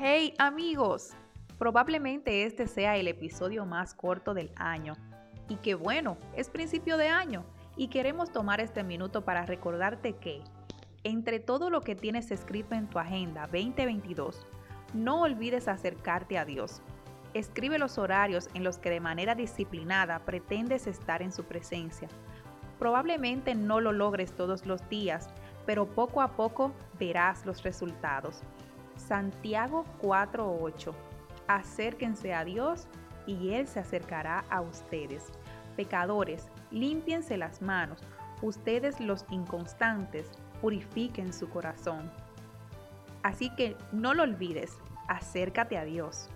Hey amigos, probablemente este sea el episodio más corto del año. Y qué bueno, es principio de año y queremos tomar este minuto para recordarte que, entre todo lo que tienes escrito en tu agenda 2022, no olvides acercarte a Dios. Escribe los horarios en los que de manera disciplinada pretendes estar en su presencia. Probablemente no lo logres todos los días, pero poco a poco verás los resultados. Santiago 4:8. Acérquense a Dios y Él se acercará a ustedes. Pecadores, límpiense las manos. Ustedes los inconstantes, purifiquen su corazón. Así que no lo olvides, acércate a Dios.